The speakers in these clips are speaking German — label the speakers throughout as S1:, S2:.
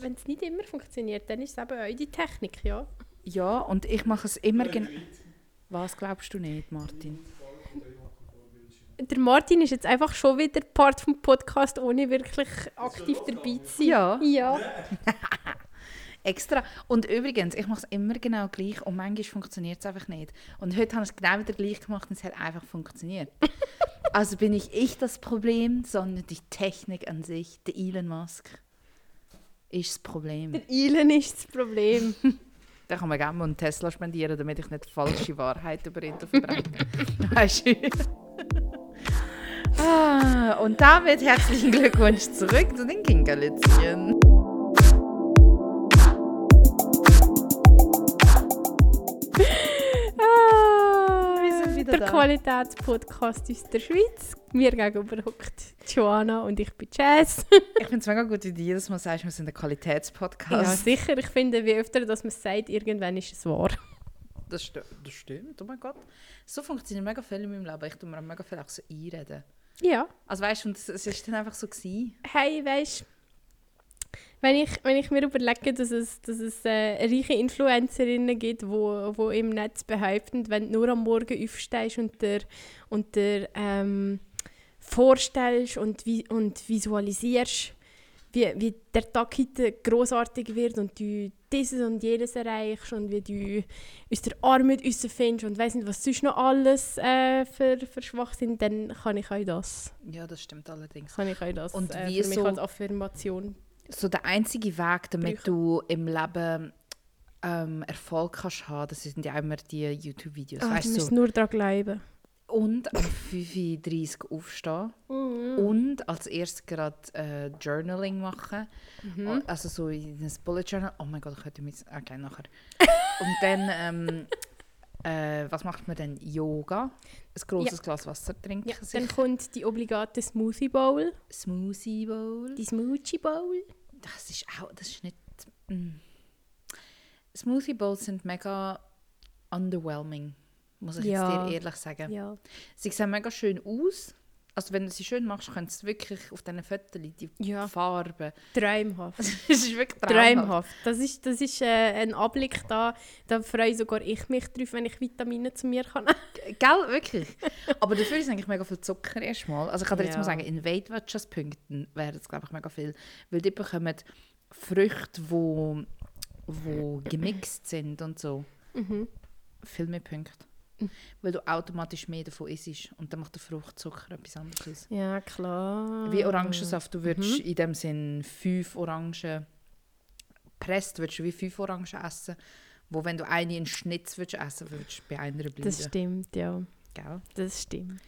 S1: wenn es nicht immer funktioniert, dann ist es eben die Technik, ja.
S2: Ja, und ich mache es immer genau. Was glaubst du nicht, Martin?
S1: Der Martin ist jetzt einfach schon wieder Part vom Podcast, ohne wirklich aktiv dabei zu sein.
S2: Ja.
S1: Ja.
S2: Extra. Und übrigens, ich mache es immer genau gleich und manchmal funktioniert es einfach nicht. Und heute habe ich es genau wieder gleich gemacht und es hat einfach funktioniert. also bin ich ich das Problem, sondern die Technik an sich, der Elon Musk, ist das Problem.
S1: Der Elon ist das Problem.
S2: Da kann man gerne mal einen Tesla spendieren, damit ich nicht falsche Wahrheit über ihn verbreite. weißt du? ah, und damit herzlichen Glückwunsch zurück zu den Kinkerlitzchen.
S1: Qualitätspodcast aus der Schweiz. Mir gegenüber hockt Joanna und ich bin Jazz.
S2: ich finde es mega gut, wie du jedes Mal sagst, wir sind ein Qualitätspodcast.
S1: Ja, sicher. Ich finde, wie öfter dass man es sagt, irgendwann ist es wahr.
S2: Das, st das stimmt, oh mein Gott. So funktioniert mega viel in meinem Leben. Ich tue mir mega viel auch so einreden.
S1: Ja.
S2: Also weißt du, es war dann einfach so. Gewesen.
S1: Hey, weißt du, wenn ich, wenn ich mir überlege, dass es, dass es äh, reiche Influencerinnen gibt, die wo, wo im Netz behaupten, wenn du nur am Morgen aufstehst und dir, und dir ähm, vorstellst und, vi und visualisierst, wie, wie der Tag heute großartig wird und du dieses und jenes erreichst und wie du aus der Armut rausfindest und weiss nicht, was sonst noch alles äh, für, für schwach sind, dann kann ich auch das.
S2: Ja, das stimmt allerdings.
S1: Kann ich auch das
S2: und
S1: äh,
S2: wie
S1: für mich
S2: so
S1: als Affirmation
S2: so der einzige Weg, damit
S1: Brüche.
S2: du im Leben ähm, Erfolg kannst haben, das sind ja immer die YouTube-Videos.
S1: Ah,
S2: weißt
S1: du musst
S2: so.
S1: nur daran glauben.
S2: Und am 5.30 Uhr aufstehen.
S1: Mhm.
S2: Und als erstes gerade äh, Journaling machen.
S1: Mhm.
S2: Also so in ein Bullet Journal. Oh mein Gott, ich könnte mich... Okay, nachher. Und dann... Ähm, äh, was macht man dann? Yoga. Ein grosses Glas Wasser trinken.
S1: Ja, dann kommt die obligate Smoothie Bowl.
S2: Smoothie Bowl.
S1: Die Smoothie Bowl.
S2: Das ist auch, das ist nicht. Mm. Smoothie Bowls sind mega underwhelming, muss ich
S1: Ja.
S2: jetzt dir ehrlich sagen.
S1: Ja.
S2: Sie sehen mega schön aus. Also wenn du sie schön machst, kannst du wirklich auf diesen Fotos die
S1: Ja.
S2: Farben.
S1: Träumhaft.
S2: Es ist wirklich traumhaft.
S1: Träumhaft. Das ist, das ist äh, ein Anblick da, da freue sogar ich mich drauf, wenn ich Vitamine zu mir kann.
S2: Gell, wirklich. Aber dafür ist eigentlich mega viel Zucker erstmal. Also ich kann dir jetzt
S1: Ja.
S2: mal sagen, in Weight Watchers Punkten wäre es glaube ich mega viel. Weil die bekommen Früchte, wo, wo gemixt sind und so.
S1: Mhm.
S2: viel mehr Punkte.
S1: Mhm.
S2: Weil du automatisch mehr davon isst. Und dann macht der Fruchtzucker etwas anderes.
S1: Ja, klar.
S2: Wie Orangensaft. Du
S1: Mhm.
S2: würdest in dem Sinn fünf Orangen presst, würdest du wie fünf Orangen essen. Wo wenn du eine in Schnitz würdest essen, würdest du bei einer bleiben.
S1: Das stimmt, ja.
S2: Gell?
S1: Das stimmt.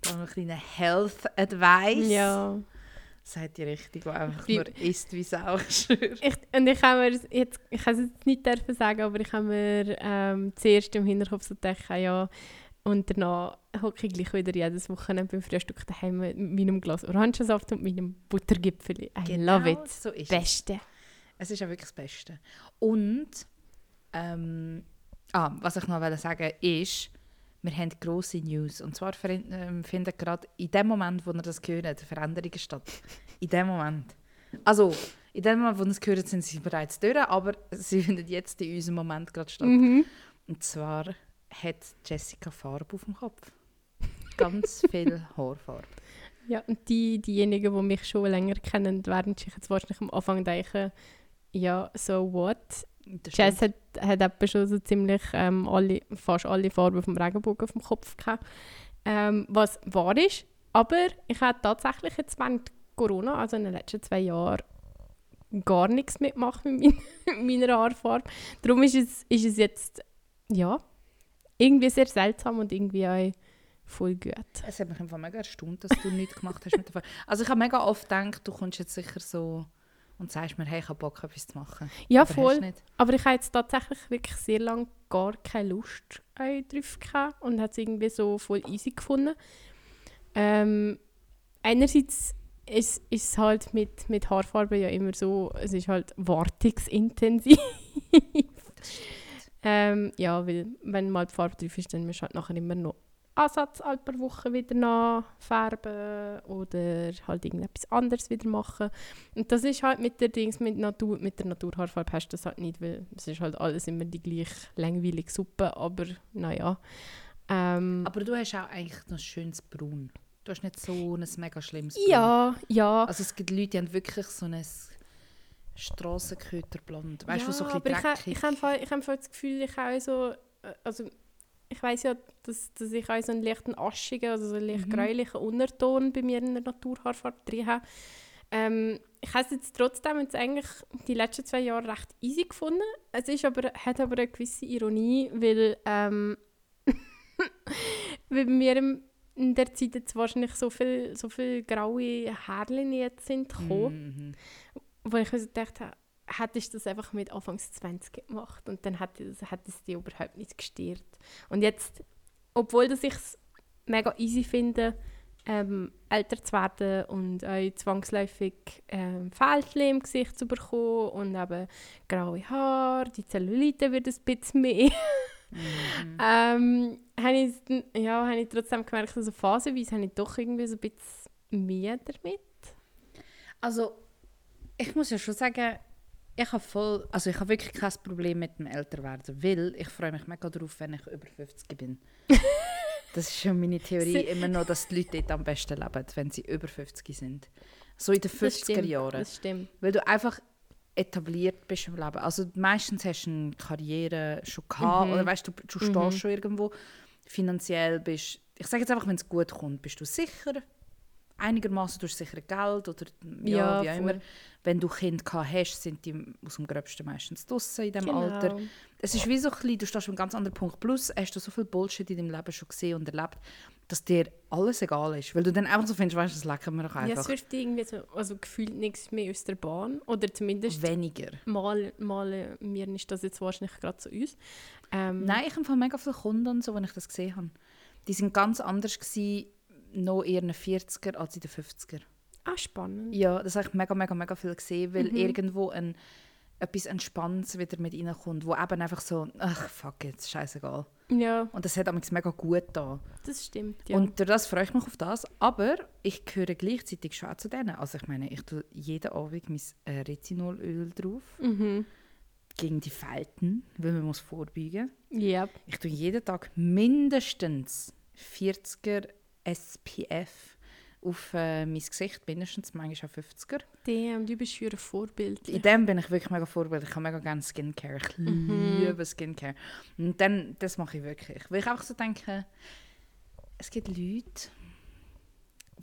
S2: Dann noch ein kleiner Health Advice.
S1: Ja.
S2: Sagt die richtig, wo einfach nur isst wie Sau. ich
S1: und ich habe mir jetzt, ich kann es jetzt nicht dürfen sagen, aber ich habe mir ähm, zuerst im Hinterkopf so gedacht, ja, und danach hocke ich gleich wieder jedes Wochenende beim Frühstück daheim mit meinem Glas Orangensaft und meinem Buttergipfel. I love it.
S2: Genau So ist es.
S1: Beste.
S2: Es ist ja wirklich das Beste. Und, ähm, ah, was ich noch wollte sagen ist, wir haben grosse News. Und zwar ähm, findet gerade in dem Moment, wo ihr das hört, Veränderungen statt. In dem Moment. Also, in dem Moment, wo ihr es hört, sind sie bereits durch, aber sie finden jetzt in unserem Moment gerade statt.
S1: Mhm.
S2: Und zwar hat Jessica Farbe auf dem Kopf. Ganz viel Haarfarbe.
S1: Ja, und die, diejenigen, die mich schon länger kennen, werden sich jetzt wahrscheinlich am Anfang denken, ja, so what?
S2: Das
S1: Jazz hat, hat etwa schon so ziemlich ähm, alle, fast alle Farben vom Regenbogen auf dem Kopf gehabt. Ähm, was wahr ist, aber ich habe tatsächlich jetzt während Corona, also in den letzten zwei Jahren, gar nichts mitgemacht mit, mein, meiner Haarfarbe. Darum ist es, ist es jetzt, ja, irgendwie sehr seltsam und irgendwie auch voll gut.
S2: Es hat mich einfach mega erstaunt, dass du nichts gemacht hast mit der Farbe. Also ich habe mega oft gedacht, du kommst jetzt sicher so und sagst mir, hey, ich habe Bock, etwas zu machen.
S1: Ja,
S2: Aber
S1: voll. Aber ich habe jetzt tatsächlich wirklich sehr lange gar keine Lust drauf gehabt und habe es irgendwie so voll easy gefunden. Ähm, einerseits ist ist es halt mit, mit Haarfarbe ja immer so, es ist halt wartungsintensiv. ähm, ja, weil wenn mal die Farbe drauf ist, dann musst du halt nachher immer noch Ansatz alle paar Wochen wieder nachfärben oder halt irgendetwas anderes wieder machen. Und das ist halt mit der Dings, mit, Natur, mit der Naturhaarfarbe hast du das halt nicht, weil es ist halt alles immer die gleiche langweilige Suppe, aber naja. Ähm,
S2: Aber du hast auch eigentlich noch ein schönes Braun. Du hast nicht so ein mega schlimmes Braun.
S1: ja, ja.
S2: Also es gibt Leute, die haben wirklich so ein Strassenköterblond. Weißt du,
S1: ja,
S2: so ein bisschen
S1: ich,
S2: dreckig.
S1: ich habe voll- ich habe das Gefühl, ich habe so, äh, also ich weiß ja, dass, dass ich auch so einen leichten aschigen, also so einen leicht
S2: Mhm.
S1: gräulichen Unterton bei mir in der Naturhaarfarbe drin habe. Ähm, ich habe es jetzt trotzdem jetzt eigentlich die letzten zwei Jahre recht easy gefunden. Es ist aber, hat aber eine gewisse Ironie, weil, ähm, weil bei mir in der Zeit jetzt wahrscheinlich so viele so viel graue Härchen jetzt sind gekommen
S2: Mhm.
S1: wo ich mir so gedacht habe, hättest du das einfach mit Anfangs 20 gemacht und dann hätte es, hätte es dich überhaupt nicht gestört. Und jetzt, obwohl dass ich es mega easy finde, ähm, älter zu werden und auch zwangsläufig ähm, Fältchen im Gesicht zu bekommen und eben graue Haare, die Zellulite wird ein bisschen mehr.
S2: Mhm.
S1: ähm, habe ich, ja, habe ich trotzdem gemerkt, also phasenweise habe ich doch irgendwie so ein bisschen mehr damit.
S2: Also, ich muss ja schon sagen, ich habe voll, also ich habe wirklich kein Problem mit dem Älterwerden, weil ich freue mich mega darauf, wenn ich über 50 bin. das ist schon meine Theorie immer noch, dass die Leute dort am besten leben, wenn sie über 50 sind. So in den
S1: Das
S2: 50er
S1: stimmt,
S2: Jahren.
S1: Das stimmt.
S2: Weil du einfach etabliert bist im Leben. Also meistens hast du eine Karriere schon gehabt
S1: Mhm.
S2: oder weißt du, du
S1: Mhm.
S2: stehst schon irgendwo. Finanziell bist ich sage jetzt einfach, wenn es gut kommt, bist du sicher. Einigermaßen du hast sicher Geld oder ja,
S1: Ja,
S2: wie auch
S1: voll.
S2: immer. Wenn du gehabt hast, sind die aus dem Gröbsten meistens draussen in diesem
S1: Genau.
S2: Alter. Es ist wie so ein bisschen, du stehst an einem ganz anderen Punkt. Plus hast du so viel Bullshit in deinem Leben schon gesehen und erlebt, dass dir alles egal ist. Weil du dann einfach so findest, weißt du, das lecken wir doch
S1: Ja, es
S2: einfach
S1: wirft irgendwie so, also gefühlt nichts mehr aus der Bahn. Oder zumindest
S2: weniger.
S1: mal, mal äh, mir ist das jetzt wahrscheinlich gerade zu uns. Ähm,
S2: Nein, ich habe mega viele Kunden, und so, wenn ich das gesehen habe. Die sind ganz anders gewesen, noch eher in den 40er als in den 50er.
S1: Ah, spannend.
S2: Ja, das habe ich mega, mega, mega viel gesehen, weil
S1: Mhm.
S2: irgendwo ein, etwas Entspanntes wieder mit reinkommt, wo eben einfach so, ach, fuck jetzt, scheißegal.
S1: Ja,
S2: Und das hat amigs mega gut da.
S1: das stimmt. Ja.
S2: Und durch das freue ich mich auf das. Aber ich gehöre gleichzeitig schon auch zu denen. Also ich meine, ich tue jeden Abend mein äh, Retinolöl drauf,
S1: mhm.
S2: gegen die Falten, weil man muss vorbeugen
S1: Ja,
S2: Ich tue jeden Tag mindestens 40er SPF auf äh, mein Gesicht, mindestens manchmal auch 50er.
S1: damn, du bist für ein Vorbild.
S2: In dem bin ich wirklich mega Vorbild. Ich habe mega gerne Skincare. Ich
S1: Mhm.
S2: liebe Skincare. Und dann, das mache ich wirklich. Weil ich einfach so denke, es gibt Leute,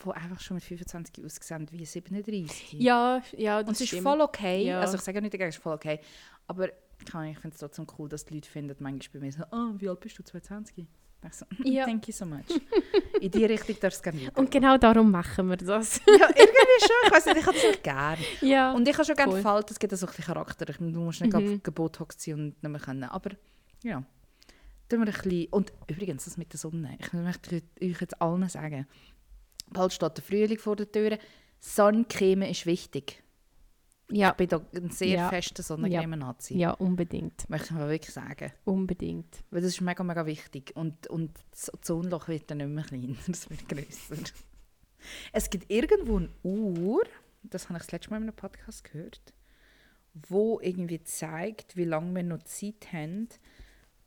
S2: die einfach schon mit 25 aussehen wie 37.
S1: Ja, ja, das
S2: Und es ist
S1: stimmt.
S2: voll okay.
S1: Ja.
S2: Also ich sage nicht dagegen, es ist voll okay. Aber ich finde es trotzdem cool, dass die Leute finden, manchmal bei mir so, oh, wie alt bist du, 22? So,
S1: Ja.
S2: thank you so much. In die Richtung darfst du gerne.
S1: Und genau darum machen wir das.
S2: ja, irgendwie schon. Ich weiß nicht, ich habe echt gerne.
S1: ja.
S2: Und ich habe schon gerne
S1: Voll.
S2: Falten, es gibt auch so ein bisschen Charakter. Ich- Du musst nicht
S1: Mhm.
S2: mhm. Botox ziehen und nicht mehr können. Aber ja, tun wir ein bisschen... Und übrigens, das mit der Sonne. Ich möchte euch jetzt allen sagen, bald steht der Frühling vor der Tür. Sonnencreme ist wichtig.
S1: Ja.
S2: Ich bin da ein sehr
S1: Ja.
S2: fester Sonnencreme-Nazi.
S1: ja, unbedingt.
S2: Möchte ich mal wirklich sagen.
S1: Unbedingt.
S2: Weil das ist mega, mega wichtig. Und, und das Ozonloch wird dann nicht mehr kleiner, es wird grösser. Es gibt irgendwo eine Uhr, das habe ich das letzte Mal in einem Podcast gehört, wo irgendwie zeigt, wie lange wir noch Zeit haben,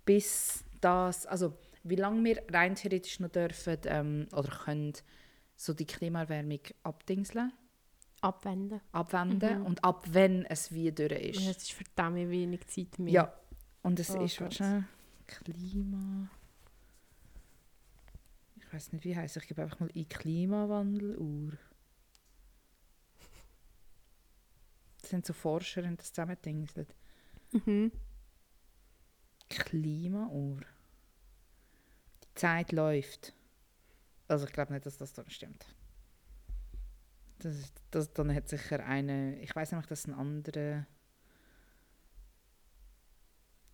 S2: bis das, also wie lange wir rein theoretisch noch dürfen ähm, oder können so die Klimaerwärmung abdingseln,
S1: Abwenden.
S2: abwenden
S1: Mhm.
S2: und ab wenn es wie durch ist.
S1: Ja, es ist verdammt wenig Zeit mehr.
S2: Ja, und es
S1: Oh
S2: ist wahrscheinlich Klima. Ich weiß nicht, wie heißt Ich gebe einfach mal in Klimawandeluhr. Das sind so Forscher, die das zusammengedingselt.
S1: Mhm.
S2: Klimauhr. Die Zeit läuft. Also ich glaube nicht, dass das dann stimmt. Das ist, das, dann hat sicher eine, ich weiß nämlich, dass ein anderer,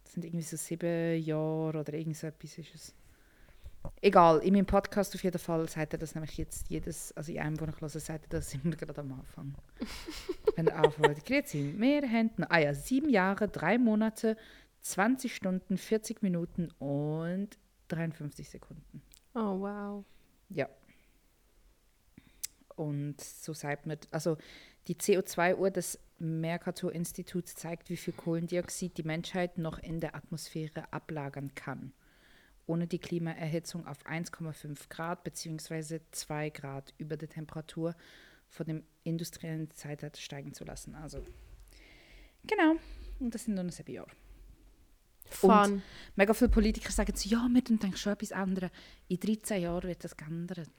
S2: das sind irgendwie so sieben Jahre oder irgend so etwas ist es. Egal, in meinem Podcast auf jeden Fall sagt er das nämlich jetzt jedes, also in einem, den ich höre, sagt er das immer gerade am Anfang. Wenn er anfängt, grüezi, wir haben, ah ja, sieben Jahre, drei Monate, 20 Stunden, 40 Minuten und 53 Sekunden.
S1: Oh, wow.
S2: Ja. Und so sagt man, also die CO2-Uhr des Mercator-Instituts zeigt, wie viel Kohlendioxid die Menschheit noch in der Atmosphäre ablagern kann, ohne die Klimaerhitzung auf 1,5 Grad bzw. 2 Grad über der Temperatur von dem industriellen Zeitalter steigen zu lassen. Also, genau. Und das sind nur noch sieben Jahre.
S1: Fun.
S2: Mega viele Politiker sagen so, ja, wir denken schon etwas ändern. In 13 Jahren wird das geändert.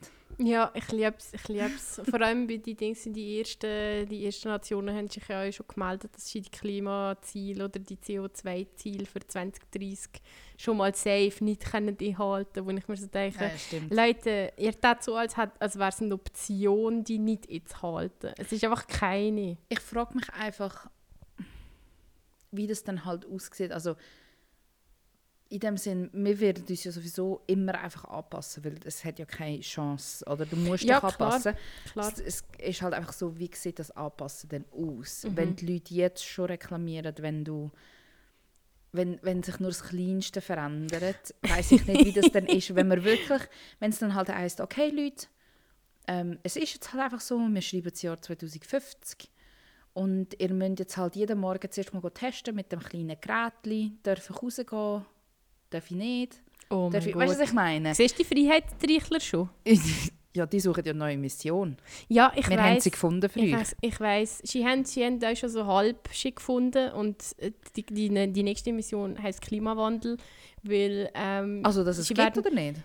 S1: Ja, ich liebe es. Ich lieb's. Vor allem bei den Dings, die ersten, die ersten Nationen haben sich ja auch schon gemeldet, dass sie die Klimaziele oder die CO2-Ziele für 2030 schon mal safe nicht können einhalten können. Wo ich mir so denke,
S2: Ja, stimmt.
S1: Leute, ihr tut so, als, hat- als wäre es eine Option, die nicht einzuhalten. Es ist einfach keine.
S2: Ich frage mich einfach, wie das dann halt aussieht. Also in dem Sinn, wir werden uns ja sowieso immer einfach anpassen, weil es hat ja keine Chance. Oder du musst
S1: Ja,
S2: dich
S1: klar.
S2: anpassen.
S1: Klar.
S2: Es, es ist halt einfach so, wie sieht das Anpassen denn aus?
S1: Mhm.
S2: Wenn die Leute jetzt schon reklamieren, wenn du wenn, wenn sich nur das Kleinste verändert, weiß ich nicht, wie das dann ist, wenn man wirklich, wenn es dann halt heisst, okay Leute, ähm, es ist jetzt halt einfach so, wir schreiben das Jahr 2050 und ihr müsst jetzt halt jeden Morgen zuerst mal testen mit dem kleinen Gerätchen, darf ich rausgehen, darf ich nicht,
S1: Oh
S2: darf ich, weißt du,
S1: Gott.
S2: was ich meine?
S1: Siehst du die Freiheitsreichler schon?
S2: ja, die suchen ja eine neue Mission.
S1: Ja, ich
S2: wir haben
S1: weiß.
S2: sie gefunden für
S1: Ich
S2: euch.
S1: weiss, ich weiss. Sie haben, sie haben auch schon so halb schick gefunden und äh, die, die, die nächste Mission heißt Klimawandel, weil ähm,
S2: Also, dass es gibt
S1: werden-
S2: oder nicht?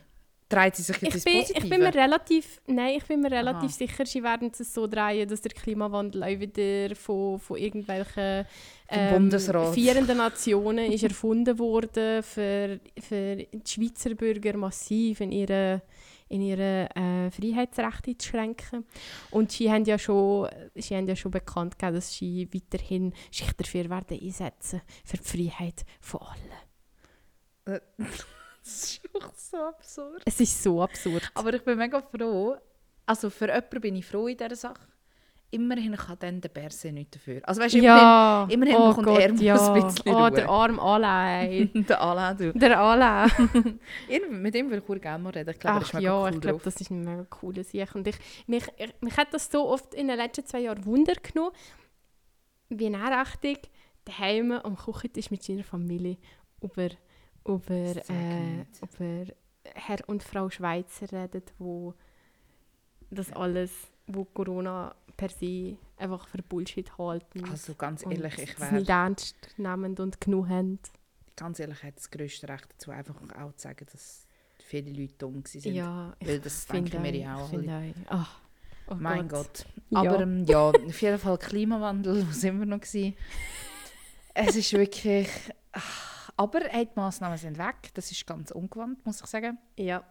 S2: Dreht sie sich jetzt
S1: ich
S2: ins
S1: bin,
S2: Positive?
S1: ich bin mir relativ, nein, ich bin mir relativ
S2: Aha.
S1: sicher, sie werden es so drehen, dass der Klimawandel auch wieder von, von irgendwelchen ähm, vierenden Nationen ist erfunden worden, für, für die Schweizer Bürger massiv in ihre in ihre äh, Freiheitsrechte zu schränken. Und sie haben ja schon, sie haben ja schon bekannt gegeben, dass sie weiterhin sich dafür werden einsetzen für die Freiheit von allen.
S2: Das ist doch so absurd.
S1: Es ist so absurd.
S2: Aber ich bin mega froh. Also für jemanden bin ich froh in dieser Sache. Immerhin kann dann der Berse nichts dafür. Also weißt du,
S1: ja,
S2: immerhin
S1: oh
S2: bekommt
S1: Gott,
S2: er
S1: ja.
S2: ein bisschen
S1: Oh,
S2: Ruhe.
S1: der arme Alain.
S2: immerhin der Alain, du.
S1: der Alain.
S2: Mit ihm will ich gerne mal reden. Ich glaube, ist
S1: Ach ja,
S2: cool
S1: ich glaube, das ist ein mega cooler Sieg. Und ich, mich, ich, mich hat das so oft in den letzten zwei Jahren Wunder genommen, wie er richtig daheim am Kochen ist mit seiner Familie über, über, äh, über Herr und Frau Schweizer redet, wo das alles, wo Corona per se einfach für Bullshit halten.
S2: Also ganz ehrlich, ich
S1: es nicht
S2: wäre
S1: ernst nehmen und genug haben.
S2: ganz ehrlich, ich hätte das grösste Recht dazu, einfach auch zu sagen, dass viele Leute dumm waren.
S1: Ja, ich
S2: Weil das denken wir ja auch alle.
S1: Ach, oh
S2: Mein Gott.
S1: Ja.
S2: Aber ähm, ja, auf jeden Fall Klimawandel, wo sind wir noch? Gewesen? Es ist wirklich... ach, Aber hey, die Massnahmen sind weg. Das ist ganz ungewohnt, muss ich sagen.
S1: Ja.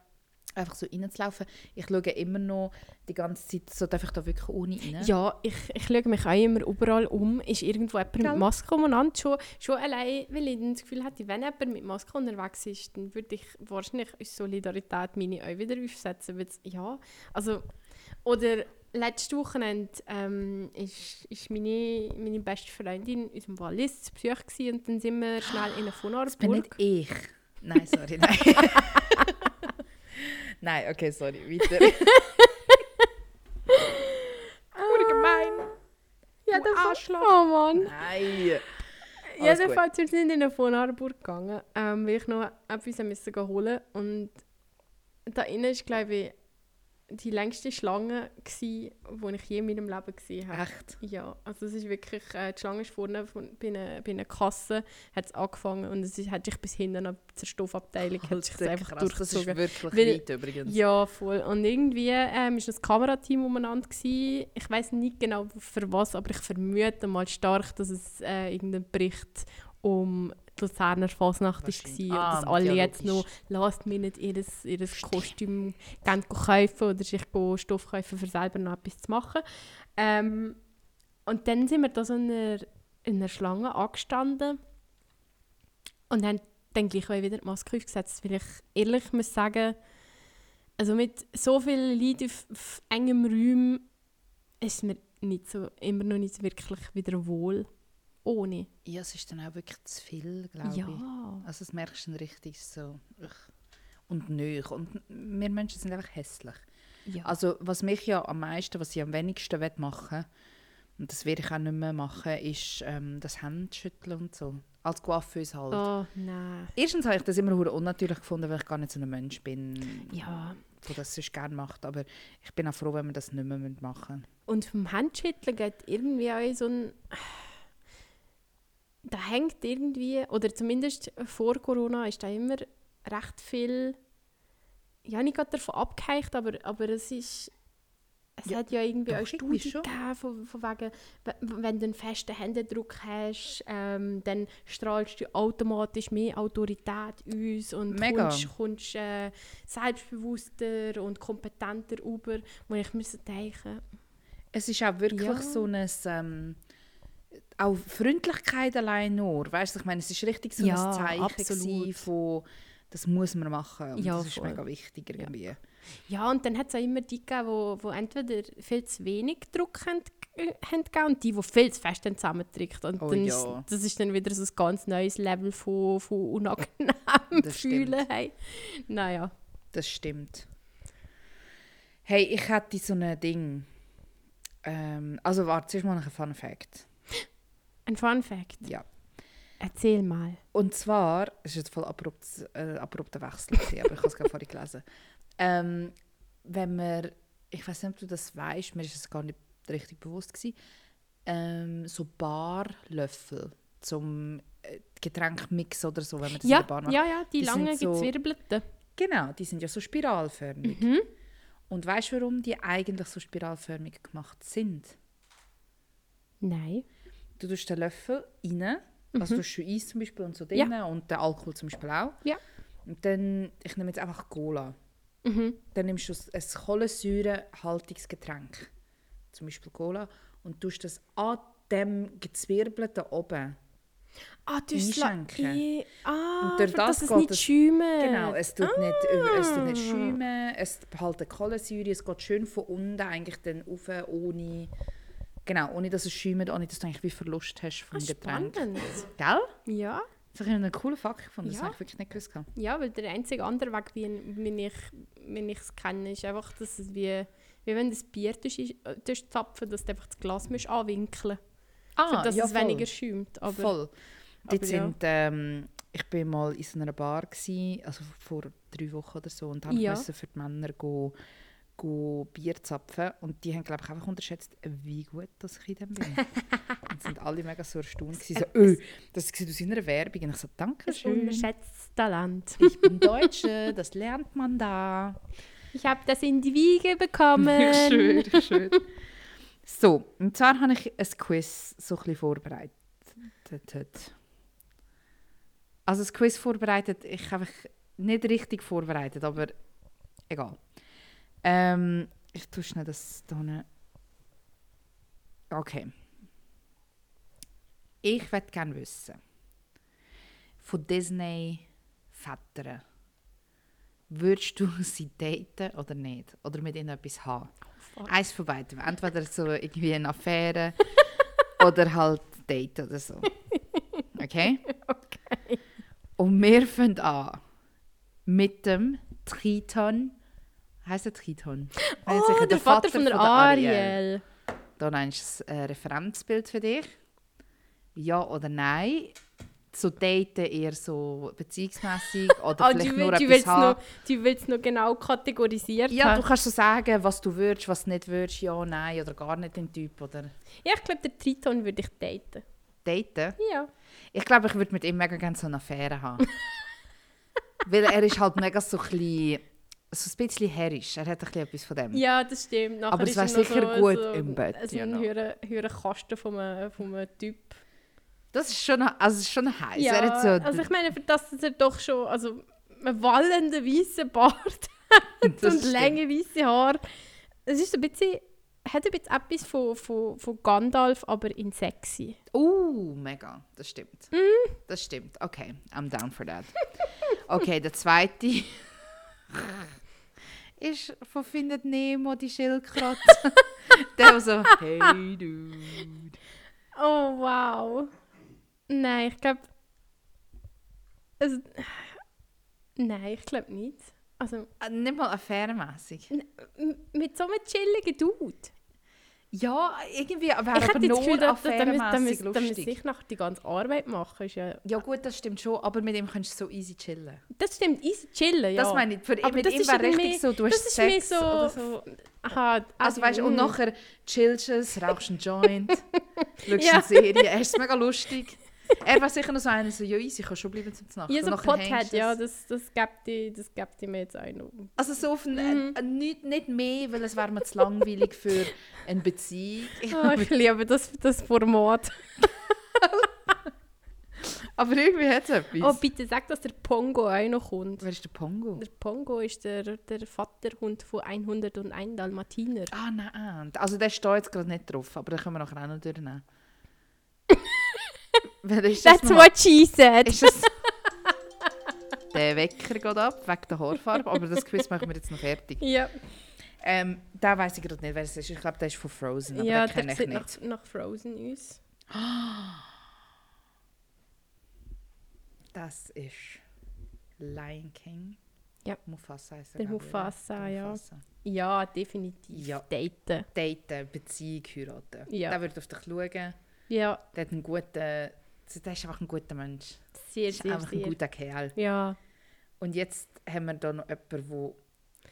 S2: Einfach so reinzulaufen. Ich schaue immer noch die ganze Zeit, so darf ich da wirklich ohne rein?
S1: Ja, ich, ich schaue mich auch immer überall um. Ist irgendwo jemand
S2: Gell?
S1: mit Maske umeinander? Schon, schon allein, weil ich das Gefühl hätte, wenn jemand mit Maske unterwegs ist, dann würde ich wahrscheinlich aus Solidarität meine auch wieder aufsetzen. Ja, also... Oder letzte Wochenende ähm, ist, ist meine, meine beste Freundin in unserem Wallis zu Besuch gewesen, und dann sind wir schnell in eine
S2: Das bin nicht ich. Nein, sorry, nein. nein, okay, sorry, weiter. Hure gemein.
S1: Ja,
S2: du Arschloch.
S1: Oh Mann.
S2: Nein. Alles.
S1: Jedenfalls, wir sind in eine Vonarburg gegangen, ähm, weil ich noch etwas musste holen Und da innen war, glaube ich, die längste Schlange, die ich je in meinem Leben gesehen habe.
S2: Echt?
S1: Ja, also es ist wirklich, äh, die Schlange ist vorne von, bei, einer, bei einer Kasse, hat es angefangen und es ist, hat sich bis hinten ab zur Stoffabteilung hat sich
S2: Alter,
S1: einfach
S2: krass, Das ist
S1: durchgezogen.
S2: wirklich
S1: Weil-
S2: weit übrigens.
S1: Ja, voll. Und irgendwie ähm, ist das Kamerateam umeinander. Gewesen. Ich weiß nicht genau für was, aber ich vermute mal stark, dass es äh, irgendein Bericht um Luzerner Fasnacht war.
S2: Ah,
S1: und dass alle jetzt noch last minute ihr, ihr Kostüm gehen kaufen oder sich Stoff kaufen, für selber noch etwas zu machen. Ähm, und dann sind wir da so in einer, in einer Schlange angestanden und haben dann gleich auch wieder die Maske aufgesetzt, weil ich ehrlich muss sagen, also mit so vielen Leuten auf, auf engem Raum ist mir nicht so, immer noch nicht wirklich wieder wohl ohne.
S2: Ja, es ist dann auch wirklich zu viel, glaube ich.
S1: Ja.
S2: Also das merkst du dann richtig so. und nöch. Und wir Menschen sind einfach hässlich.
S1: Ja.
S2: Also was mich ja am meisten, was ich am wenigsten will machen und das werde ich auch nicht mehr machen, ist ähm, das Handschütteln und so. Als Coiffeuse halt.
S1: oh, nein.
S2: Erstens habe ich das immer unnatürlich gefunden, weil ich gar nicht so ein Mensch bin,
S1: Ja.
S2: der das sonst gerne macht. Aber ich bin auch froh, wenn wir das nicht mehr machen müssen.
S1: Und vom Handschütteln geht irgendwie auch so ein... Da hängt irgendwie, oder zumindest vor Corona, ist da immer recht viel... Ja, nicht gerade davon abgeheicht, aber, aber es ist... Es
S2: Ja,
S1: hat ja irgendwie auch Studien gegeben, von, von wegen, we- wenn du einen festen Händedruck hast, ähm, dann strahlst du automatisch mehr Autorität aus und
S2: Mega.
S1: kommst, kommst äh, selbstbewusster und kompetenter rüber. Wo ich mir so denke,
S2: Es ist auch wirklich
S1: Ja.
S2: so ein... Ähm, auch Freundlichkeit allein nur. Weißt du, ich meine, es ist richtig so
S1: Ja,
S2: ein Zeichen von das muss man machen. Und
S1: Ja,
S2: das ist
S1: voll.
S2: mega wichtig irgendwie.
S1: Ja, und dann hat es auch immer die gegeben, wo, wo entweder viel zu wenig Druck haben, äh, haben gegeben und die, die viel zu fest haben zusammengedrückt. Und
S2: Oh
S1: dann
S2: ja.
S1: ist, das ist dann wieder so ein ganz neues Level von, von unangenehm
S2: Das
S1: fühlen.
S2: stimmt.
S1: Hey. Naja.
S2: Das stimmt. Hey, ich hätte so ein Ding. Ähm, also warte, zuerst mal noch ein Fun Fact.
S1: Ein Fun Fact.
S2: Ja.
S1: Erzähl mal.
S2: Und zwar, es ist jetzt voll abrupt, äh, abrupter Wechsel, gewesen, aber ich habe es gerade vorhin gelesen. Ähm, wenn man, ich weiß nicht, ob du das weißt, mir ist es gar nicht richtig bewusst gewesen, ähm, so Barlöffel zum äh, Getränk mixen oder so, wenn man das in
S1: Ja,
S2: der Bar macht.
S1: ja, ja, die,
S2: Die
S1: langen
S2: so-
S1: gezwirbelten.
S2: Genau, die sind ja so spiralförmig.
S1: Mhm.
S2: Und weißt du, warum die eigentlich so spiralförmig gemacht sind?
S1: Nein.
S2: Du tust den Löffel rein, also du tust schon Eis zum Beispiel und so
S1: Mhm. Ja.
S2: drin und den Alkohol zum Beispiel auch.
S1: Ja.
S2: Und dann, ich nehme jetzt einfach Cola.
S1: Mhm.
S2: Dann nimmst du ein kohlensäurehaltiges Getränk, zum Beispiel Cola, und tust das an dem gezwirbelten oben.
S1: Ah, du
S2: Einschenken.
S1: I- Ah,
S2: Und durch das
S1: dass es nicht schäumt.
S2: Genau, es tut, nicht, es tut nicht
S1: Ah.
S2: schäumen, es behalten Kohlensäure, es geht schön von unten eigentlich dann rauf, ohne, genau, ohne dass es schäumt, ohne dass du eigentlich wie Verlust hast vom
S1: Ah,
S2: Getränk.
S1: spannend.
S2: Gell?
S1: Ja.
S2: Das habe ich einen coolen Fakt gefunden, das
S1: Ja.
S2: habe ich wirklich nicht gewusst.
S1: Ja, weil der einzige andere Weg, wie, wie ich wie ich es kenne, ist einfach, dass es wie, wie wenn du ein Bier tust, äh, tust zapfen, dass du einfach das Glas musst anwinkeln musst, für dass
S2: ja,
S1: es
S2: voll.
S1: weniger schäumt. Aber,
S2: Voll. Dort
S1: aber ja.
S2: sind, ähm, ich bin mal in so einer Bar, gewesen, also vor drei Wochen oder so, und habe
S1: Ja.
S2: müssen für die Männer go Bier zapfen. Und die haben, glaube ich, einfach unterschätzt, wie gut dass ich in dem bin. und sind alle mega so erstaunt. gewesen, So, öh, das sieht aus einer Werbung. Und ich so, danke
S1: ein
S2: schön.
S1: unterschätztes Talent.
S2: Ich bin Deutsche, das lernt man da.
S1: Ich habe das in die Wiege bekommen.
S2: Ich schwöre. So, und zwar habe ich ein Quiz so ein vorbereitet. Also das Quiz vorbereitet, ich habe mich nicht richtig vorbereitet, aber egal. Ähm, ich tue schnell das da hinten. Okay. Ich würde gerne wissen, von Disney Vätern, würdest du sie daten oder nicht? Oder mit ihnen etwas haben?
S1: fuck.
S2: Eins von beiden. Entweder so irgendwie eine Affäre oder halt daten oder so. Okay?
S1: Okay.
S2: Und wir fangen an mit dem Triton. Heißt der Triton?
S1: Oh,
S2: sicher,
S1: der, Vater, von der Ariel.
S2: Da ist ein Referenzbild für dich. Ja oder nein? So daten eher so beziehungsmässig oder
S1: Ah,
S2: vielleicht
S1: du,
S2: nur
S1: will- du
S2: etwas
S1: willst
S2: haben.
S1: noch, du willst noch genau kategorisiert
S2: Ja,
S1: haben.
S2: du kannst so sagen, was du würdest, was du nicht würdest, ja, nein oder gar nicht den Typ oder
S1: Ja, ich glaube, der Triton würde ich daten.
S2: daten.
S1: Ja.
S2: Ich glaube, ich würde mit ihm mega gerne so eine Affäre haben. Weil er ist halt mega so ein bisschen, so ein bisschen herrisch. Er hat ein bisschen etwas von dem.
S1: Ja, das stimmt. Nachher
S2: Aber es wäre
S1: er
S2: sicher
S1: so,
S2: gut
S1: so,
S2: im Bett,
S1: So
S2: you
S1: ein höherer, Kasten von einem, von einem Typ.
S2: Das ist schon, also es ist schon heiß.
S1: Ja,
S2: hat so,
S1: also ich meine, für das, dass er doch schon also, einen wallenden weißen Bart
S2: das
S1: und lange weiße Haare. Es ist ein bisschen, hat ein bisschen etwas von, von, von Gandalf, aber in sexy.
S2: Uh, mega. Das stimmt.
S1: Mhm.
S2: Das stimmt. Okay, I'm down for that. Okay, der zweite ist von Findet Nemo, die Schildkröte. der so, hey dude.
S1: Oh, wow. Nein, ich glaube... Also, nein, ich glaube nicht. Also
S2: Äh, Nicht mal affärenmässig.
S1: m- mit so einem chilligen Dude.
S2: Ja, irgendwie wäre
S1: ich
S2: aber nur
S1: Gefühl, dass da müsste
S2: affärenmässig
S1: da müsste
S2: lustig.
S1: ich noch die ganze Arbeit machen. Ist ja,
S2: Ja gut, das stimmt schon, aber mit ihm kannst du so easy chillen.
S1: das stimmt, easy chillen, ja.
S2: Das meine ich, für,
S1: Aber
S2: mit ihm wäre richtig so, du hast Sex
S1: so-
S2: oder so.
S1: Aha,
S2: Also weißt du, und
S1: mm.
S2: nachher chillst du es, rauchst einen Joint, schaust
S1: Ja.
S2: eine Serie, er ist mega lustig. Er war sicher noch so einer, so, ja easy, ich kann schon bleiben zum Nacht.
S1: Ja, so Pothead, ja, das, das gibt die, das gibt die mir jetzt auch noch.
S2: Also so auf ein,
S1: Mhm.
S2: äh, nicht, nicht mehr, weil es wäre mir zu langweilig für eine Beziehung.
S1: Oh, ich liebe das, das Format.
S2: Aber irgendwie hat es etwas.
S1: Oh, bitte sag, dass der Pongo auch noch kommt.
S2: Wer ist der Pongo?
S1: Der Pongo ist der, der Vaterhund von 101 Dalmatiner.
S2: Ah nein, also der steht jetzt gerade nicht drauf, aber den können wir nachher auch noch durchnehmen. Ist das
S1: That's
S2: nochmal?
S1: what she said.
S2: Ist der Wecker geht ab, wegen der Haarfarbe, aber das Quiz machen wir jetzt noch fertig.
S1: Ja,
S2: Ähm, da weiß ich gerade nicht, wer es ist. Ich glaube, der ist von Frozen, aber
S1: ja
S2: den kenne ich
S1: sieht
S2: nicht.
S1: nach, nach Frozen aus.
S2: Das ist Lion King.
S1: Ja.
S2: Mufasa heißt er,
S1: Der Mufasa, ja.
S2: Mufasa.
S1: Ja, definitiv.
S2: Ja.
S1: Daten.
S2: Daten, Beziehung, heiraten.
S1: Ja.
S2: Der wird auf dich schauen.
S1: Ja,
S2: Der, hat einen guten, der ist einfach ein guter Mensch.
S1: sehr,
S2: ist
S1: sehr,
S2: einfach ein guter Kerl.
S1: Ja.
S2: Und jetzt haben wir da noch jemanden, wo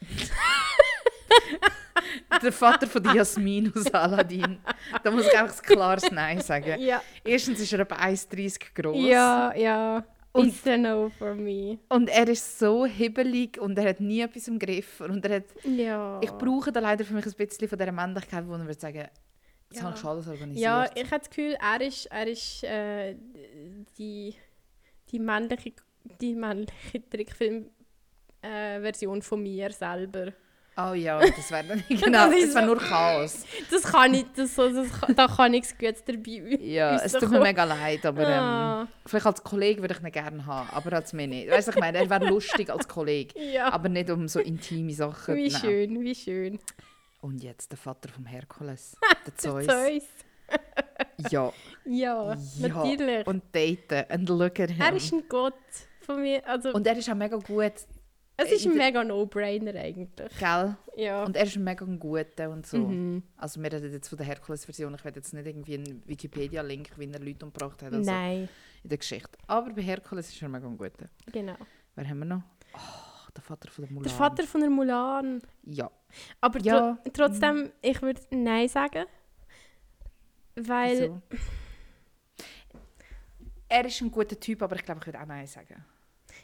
S2: der Vater von der Jasmin aus Aladdin. Da muss ich einfach ein klares Nein sagen.
S1: Ja,
S2: Erstens ist er etwa 1,30 groß.
S1: ja, ja.
S2: Und-
S1: It's a no for me.
S2: Und er ist so hibbelig und er hat nie etwas im Griff. Und er hat,
S1: Ja.
S2: ich brauche da leider für mich ein bisschen von dieser Männlichkeit, wo er würde sagen, das
S1: Ja.
S2: habe ich schon alles organisiert.
S1: Ja, ich habe das Gefühl, er ist, er ist äh, die, die männliche, die männliche Trickfilm-Version von mir selber.
S2: Oh ja, das wäre dann genau,
S1: Das
S2: das wäre nur Chaos.
S1: Das kann ich, das, das, kann- da kann nichts Gutes dabei
S2: Ja, es tut mir mega leid, aber ähm,
S1: Ah,
S2: vielleicht als Kollege würde ich ihn gerne haben, aber als mir nicht. Weißt du, ich meine, er wäre lustig als Kollege,
S1: ja,
S2: aber nicht um so intime Sachen.
S1: wie
S2: Nein.
S1: schön, wie schön.
S2: Und jetzt der Vater vom Herkules, der Zeus.
S1: Zeus.
S2: Ja,
S1: Ja,
S2: ja.
S1: natürlich.
S2: Und daten, and look at him.
S1: er ist ein Gott von mir. Also,
S2: und er ist auch mega gut,
S1: es ist ein
S2: in der-
S1: mega No-Brainer eigentlich.
S2: gell?
S1: Ja.
S2: Und er ist ein mega ein guter und so.
S1: Mhm.
S2: Also wir reden jetzt von der Herkules-Version. Ich werde jetzt nicht irgendwie einen Wikipedia-Link, wie er Leute umgebracht hat, also
S1: Nein,
S2: in der Geschichte. Aber bei Herkules ist er mega ein guter.
S1: genau.
S2: Wer haben wir noch? Oh, der Vater von der Mulan.
S1: Der Vater von der Mulan.
S2: Ja.
S1: Aber
S2: Ja.
S1: tro trotzdem, ich würde Nein sagen. Weil,
S2: Wieso? Er ist ein guter Typ, aber ich glaube, ich würde auch Nein sagen.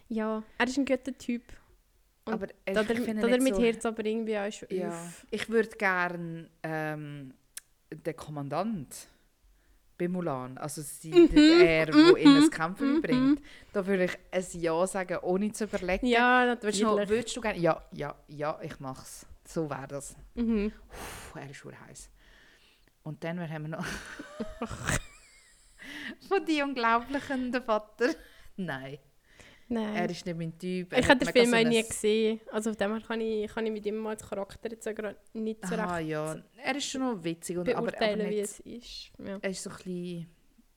S1: ja, er ist ein guter Typ. Und
S2: aber ich
S1: Da
S2: finde
S1: da er
S2: nicht
S1: mit
S2: so,
S1: Herz aber irgendwie auch schon
S2: ja.
S1: auf-
S2: Ich würde gerne ähm, den Kommandant bei Mulan, also sie,
S1: Mhm,
S2: er, der in
S1: mhm,
S2: ein Kämpfen bringt, da würde ich ein Ja sagen, ohne zu überlegen.
S1: Ja,
S2: Würdest du,
S1: natürlich.
S2: würdest du gerne? Ja, ja, ja, ich mach's. So wäre das.
S1: Mhm.
S2: Puh, er ist schon heiß. Und dann wer haben wir noch von die Unglaublichen, der Vater. Nein,
S1: Nein.
S2: er ist nicht mein Typ. Er
S1: ich habe den Film
S2: so
S1: auch
S2: ein-
S1: nie gesehen. Also auf dem her kann ich, kann ich mit ihm als Charakter jetzt gerade nicht so
S2: Aha,
S1: recht
S2: ja. Er ist schon noch witzig, und, aber, aber
S1: beurteilen, wie
S2: nicht,
S1: es ist. Ja.
S2: er ist so ein bisschen...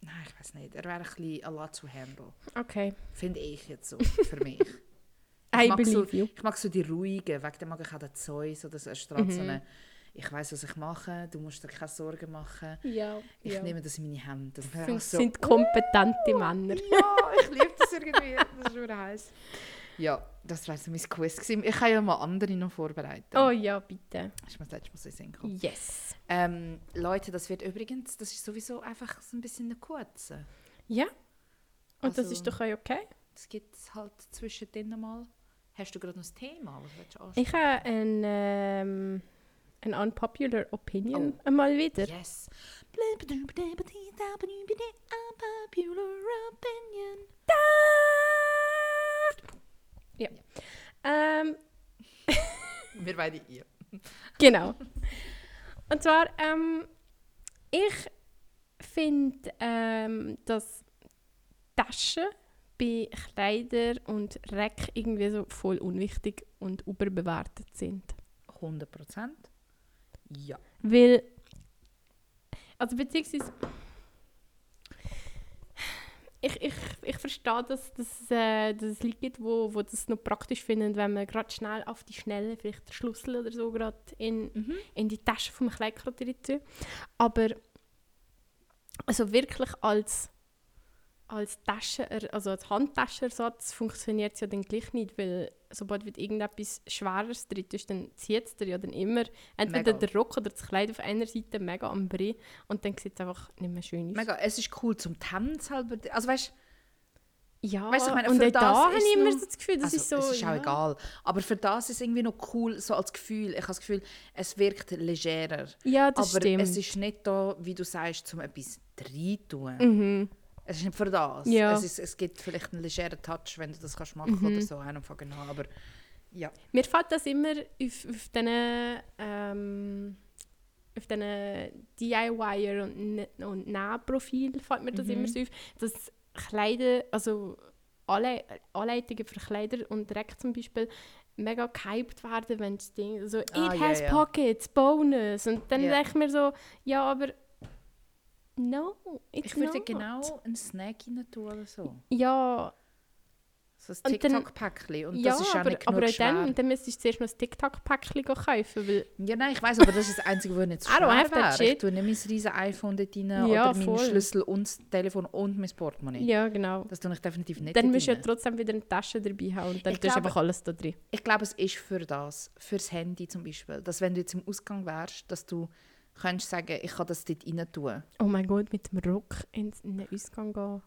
S2: Nein, ich weiß nicht. Er wäre ein bisschen a lot to handle.
S1: Okay,
S2: Finde ich jetzt so, für mich.
S1: I
S2: mag so,
S1: you.
S2: Ich mag so die ruhigen, wegen dem mag ich auch den Zeus oder so. Strahlt so
S1: Mhm.
S2: eine, ich weiß was ich mache, du musst dir keine Sorgen machen.
S1: Ja,
S2: Ich
S1: ja.
S2: nehme das in meine Hände. Das so,
S1: sind kompetente Männer.
S2: Ja, ich liebe das irgendwie. Das ist schon heiß. Ja, das war so mein Quiz. gewesen. Ich kann ja mal andere noch vorbereiten.
S1: Oh ja, bitte.
S2: Das ist mir das letzte Mal so in Sinn gekommen.
S1: Yes.
S2: Ähm, Leute, das wird übrigens, das ist sowieso einfach so ein bisschen eine kurze.
S1: Ja. Und das
S2: Also-
S1: ist doch auch okay.
S2: Das gibt es halt zwischendrin mal. Hast du gerade noch ein Thema, was du ansprechen?
S1: Ich habe ein, ähm, ein unpopular Opinion einmal wieder.
S2: Yes. Unpopular opinion.
S1: Ja. Ähm,
S2: Wir beide ja.
S1: genau. Und zwar, ähm, ich finde, ähm, dass Taschen bei Kleider und Reck irgendwie so voll unwichtig und überbewertet sind.
S2: 100 Prozent? Ja.
S1: Weil, also beziehungsweise, ich, ich, ich, ver- verstehe, dass, dass, äh, dass es Leute gibt, wo, wo das noch praktisch finden, wenn man gerade schnell auf die Schnelle vielleicht den Schlüssel oder so gerade in,
S2: Mhm.
S1: in die Tasche vom Kleid gerade rein. Aber also wirklich als, als Tasche, also als Handtaschenersatz funktioniert es ja dann gleich nicht, weil sobald wird irgendetwas Schweres drin ist, dann zieht es dir ja dann immer entweder
S2: Mega.
S1: der Rock oder das Kleid auf einer Seite mega am Brie und dann sieht es einfach nicht mehr schön aus.
S2: Mega, es ist cool zum Hemd selber. Also weißt
S1: Ja,
S2: Weißt du, ich meine,
S1: und
S2: für
S1: auch da habe ich immer so das Gefühl, das
S2: also,
S1: ist so...
S2: es ist
S1: ja.
S2: auch egal. Aber für das ist es irgendwie noch cool, so als Gefühl. Ich habe das Gefühl, es wirkt legerer.
S1: Ja, das
S2: aber
S1: stimmt.
S2: es ist nicht da, wie du sagst, um etwas reintun.
S1: mhm.
S2: Es ist nicht für das.
S1: Ja.
S2: Es, ist, es gibt vielleicht einen legeren Touch, wenn du das kannst machen
S1: Mhm.
S2: oder so. Genau. Aber ja.
S1: Mir fällt das immer auf, auf diesen ähm, auf diesen DIYer und, und Nähprofil fällt mir das
S2: Mhm.
S1: immer so auf, dass Kleider, also alle Anleitungen für Kleider und Dreck zum Beispiel mega gehypt werden, wenn das Ding so
S2: Ah,
S1: «It
S2: ja,
S1: has
S2: ja.
S1: pockets, bonus» und dann
S2: Ja.
S1: denke ich mir so «Ja, aber no, it's
S2: Ich würde
S1: not.»
S2: genau einen Snack rein tun oder so.
S1: Ja,
S2: So ein
S1: Und dann-
S2: TikTok-Päckchen. Und
S1: ja
S2: das ist auch
S1: aber,
S2: nicht
S1: aber
S2: genug
S1: auch dann,
S2: schwer.
S1: dann müsstest du zuerst noch ein TikTok-Päckchen kaufen, weil
S2: Ja, nein, ich weiß, aber das ist das Einzige, was nicht so
S1: I don't
S2: schwer
S1: have that
S2: wäre. Ich
S1: shit.
S2: tue nicht mein riesen iPhone dort rein
S1: Ja,
S2: oder meinen
S1: voll.
S2: Schlüssel und das Telefon und mein Portemonnaie.
S1: ja, genau.
S2: Das tue ich definitiv nicht
S1: Dann
S2: dort
S1: musst du ja
S2: rein.
S1: trotzdem wieder eine Tasche dabei haben und dann
S2: Ich
S1: tust du
S2: glaube-
S1: einfach alles da drin.
S2: Ich glaube, es ist für das, fürs Handy zum Beispiel, dass wenn du jetzt im Ausgang wärst, dass du könntest sagen, ich kann das dort rein tun.
S1: Oh mein Gott, mit dem Rock in den Ausgang gehen.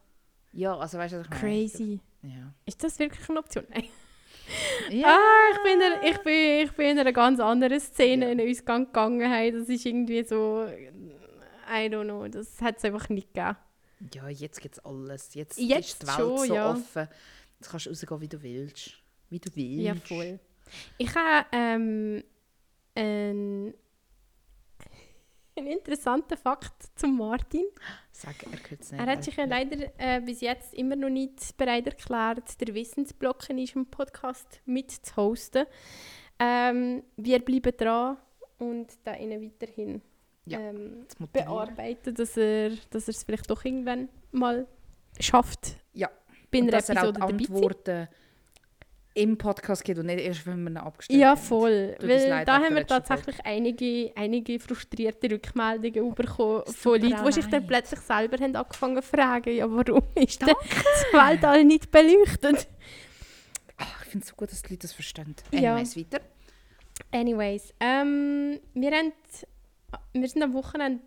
S2: Ja, also weißt du, was ich meine?
S1: Crazy.
S2: Ja.
S1: Ist das wirklich eine Option? Nein.
S2: ja.
S1: Ah, ich bin, in- ich, bin, ich bin in einer ganz anderen Szene
S2: Ja.
S1: in den Ausgang gegangen. Hey. Das ist irgendwie so... I don't know, das hat es einfach nicht gegeben.
S2: ja, jetzt gibt es alles. Jetzt,
S1: Jetzt
S2: ist die Welt
S1: schon,
S2: so
S1: ja.
S2: offen. Jetzt kannst du rausgehen, wie du willst. Wie du willst.
S1: Ja, voll. Ich habe ähm, einen, einen interessanten Fakt zum Martin.
S2: Sag, er nicht.
S1: Er hat sich ja leider äh, bis jetzt immer noch nicht bereit erklärt, der Wissensblock in unserem Podcast mitzuhosten. Ähm, wir bleiben dran und da Ihnen weiterhin
S2: Ja,
S1: ähm,
S2: zu
S1: bearbeiten, dass er, dass es vielleicht doch irgendwann mal schafft,
S2: Ja.
S1: bei
S2: Und dass er auch
S1: zu.
S2: Antworten im Podcast gibt und nicht erst, wenn wir ihn abgestellt
S1: Ja,
S2: haben.
S1: voll.
S2: Uns
S1: Weil da haben wir tatsächlich einige, einige frustrierte Rückmeldungen bekommen von Leuten, die sich dann plötzlich selber haben angefangen zu fragen, ja, warum ist das Weltall nicht beleuchtet?
S2: Ach, ich finde es so gut, dass die Leute das verstehen.
S1: Ja.
S2: Anyways, weiter.
S1: Anyways, ähm, wir, haben, wir sind am Wochenende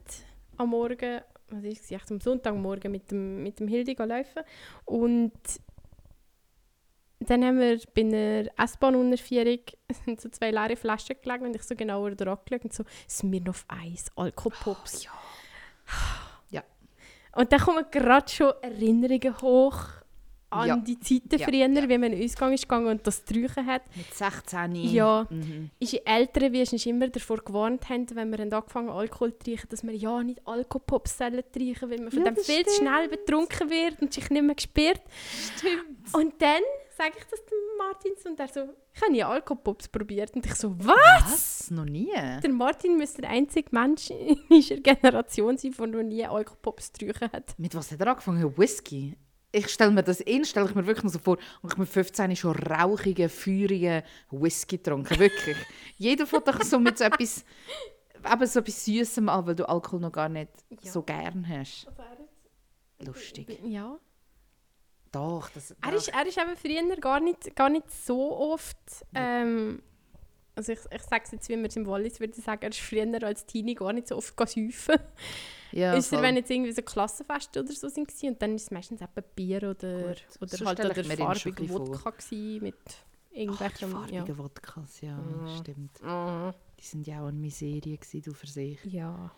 S1: am Morgen, was ist es, am Sonntagmorgen mit dem, mit dem Hildi laufen und dann haben wir bei einer S-Bahn-Unterführung so zwei leere Flaschen gelegen und ich so genauer dran geschaut und so Smirnoff Eis, Alkopops.
S2: ja.
S1: Und dann kommen gerade schon Erinnerungen hoch an
S2: Ja.
S1: die Zeiten
S2: Ja,
S1: früher,
S2: ja.
S1: wie man in den Ausgang ist gegangen und das Träuchen hat.
S2: Mit 16.
S1: Ja.
S2: Mhm.
S1: Unsere Eltern, wie uns immer davor gewarnt haben, wenn wir haben angefangen Alkohol zu trinken, dass wir ja nicht Alkopops sollen trinken, weil man von
S2: Ja,
S1: dem viel zu schnell betrunken wird und sich nicht mehr spürt.
S2: Stimmt.
S1: Und dann sage ich das dem Martins und er so, ich habe nie Alkopops probiert. Und ich so, was?
S2: Was? Noch nie?
S1: Der Martin müsste der einzige Mensch in unserer Generation sein, der noch nie Alkopops getrunken hat.
S2: Mit was hat er angefangen? Whisky? Ich stelle mir das in, stelle ich mir wirklich noch so vor, und ich mit 15 schon rauchigen, feurigen Whisky getrunken. Wirklich. Jeder von doch so mit so etwas, eben so etwas Süßem an, weil du Alkohol noch gar nicht
S1: Ja.
S2: so gern hast. Lustig.
S1: Ja.
S2: Doch, das...
S1: Er ist, er ist eben früher gar nicht, gar nicht so oft. Ähm, also ich, ich sage es jetzt, wie man es im Wallis würde sagen, er ist früher als Teenie gar nicht so oft säufen.
S2: ja,
S1: ist er,
S2: voll.
S1: wenn jetzt irgendwie so Klassenfeste oder so sind und dann ist es meistens eben Bier oder,
S2: Gut.
S1: oder
S2: So
S1: halt
S2: stelle
S1: oder
S2: ich mir ihn schon ein
S1: farbiger
S2: bisschen vor.
S1: Wodka gewesen mit
S2: Ach, die
S1: irgendwelchem... ja.
S2: farbigen Wodkas, ja,
S1: Mhm.
S2: stimmt.
S1: Mhm.
S2: Die sind ja auch eine Miserie gewesen, du für sich.
S1: ja.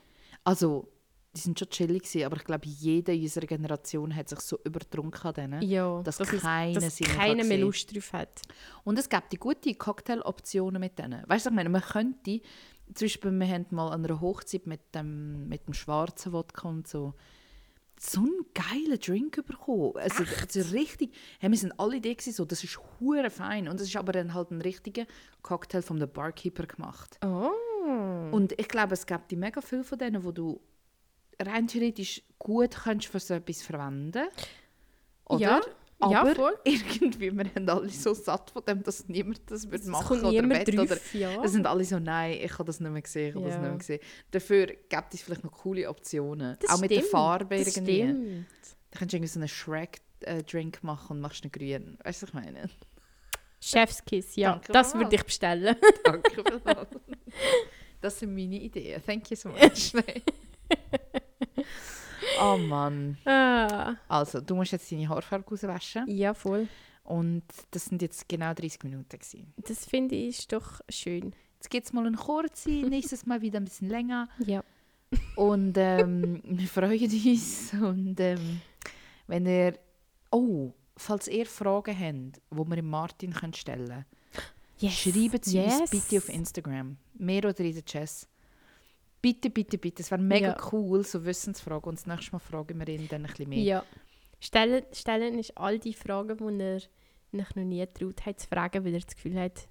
S2: Also, die sind schon chillig gewesen, aber ich glaube, jeder in unserer Generation hat sich so übertrunken an denen.
S1: Ja,
S2: Dass
S1: es-
S2: keiner
S1: dass
S2: mehr
S1: keiner mehr. Lust drauf hat.
S2: Und es gibt die gute Cocktailoptionen mit denen. Weißt du, ich meine, man könnte, zum Beispiel, wir haben mal an einer Hochzeit mit dem, mit dem schwarzen Wodka und so, so einen geilen Drink bekommen. Also, also richtig, hey, wir sind alle die gewesen, so, das ist hure fein. Und es ist aber dann halt ein richtiger Cocktail von der Barkeeper gemacht.
S1: Oh.
S2: Und ich glaube, es gibt die mega viel von denen, wo du rein theoretisch gut kannst für so etwas verwenden Oder?
S1: Ja. Ja,
S2: Aber
S1: voll.
S2: irgendwie, wir haben alle so satt von dem, dass niemand das
S1: Es
S2: machen oder
S1: niemand
S2: will, oder
S1: drauf, ja.
S2: Es sind alle so, nein, ich habe das nicht mehr gesehen, ich habe das
S1: Ja.
S2: nicht mehr gesehen. Dafür gibt es vielleicht noch coole Optionen.
S1: Das
S2: auch mit der
S1: stimmt,
S2: Farbe
S1: das
S2: irgendwie.
S1: stimmt.
S2: Da kannst du irgendwie so einen Shrek-Drink machen und machst einen grün. Weißt du, was ich meine?
S1: Chefskiss, ja.
S2: Danke
S1: das würde ich bestellen.
S2: Danke vielmals. Das sind meine Ideen. Thank you so much. Oh Mann.
S1: ah,
S2: Also, du musst jetzt deine Haarfarbe rauswaschen.
S1: ja, voll.
S2: Und das sind jetzt genau 30 Minuten. Gewesen.
S1: Das finde ich ist doch schön.
S2: Jetzt gibt es mal eine kurze, nächstes Mal wieder ein bisschen länger.
S1: Ja.
S2: Und ähm, wir freuen uns. Und ähm, wenn ihr. Oh, falls ihr Fragen habt, die wir Martin stellen können,
S1: Yes.
S2: schreibt sie uns
S1: Yes.
S2: bitte auf Instagram. Mehr oder in der Chess. Bitte, bitte, bitte. Es wäre mega
S1: Ja.
S2: cool, so Wissensfragen. Und das nächste Mal fragen wir ihn dann ein bisschen mehr.
S1: Ja. Stellen, stellen ist all die Fragen, die er sich noch nie getraut hat zu fragen, weil er das Gefühl hat,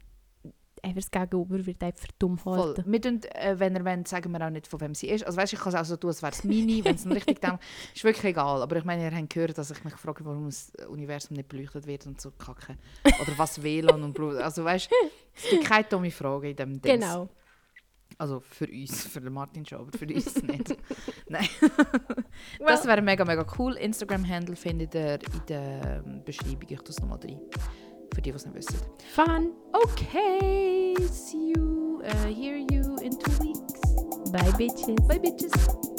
S1: einfach das Gegenüber wird einfach dumm
S2: Voll.
S1: halten.
S2: Wir tun, äh, wenn er wollt, sagen wir auch nicht, von wem sie ist. Also weißt, ich kann es auch so tun, als wäre es meine, wenn es richtig dem ist wirklich egal. Aber ich meine, ihr habt gehört, dass ich mich frage, warum das Universum nicht beleuchtet wird und so kacke. Oder was WLAN und Blut. Also weißt, es gibt keine dumme Frage in dem Dings.
S1: Genau.
S2: Also für uns, für den Martin schon, aber für uns nicht. Nein. Das wäre mega, mega cool. Instagram-Handle findet ihr in der ähm, Beschreibung. Ich tue es nochmal rein. Für die, die es nicht wissen.
S1: fun.
S2: Okay, see you, uh, hear you in two weeks.
S1: Bye, Bitches.
S2: Bye, bitches.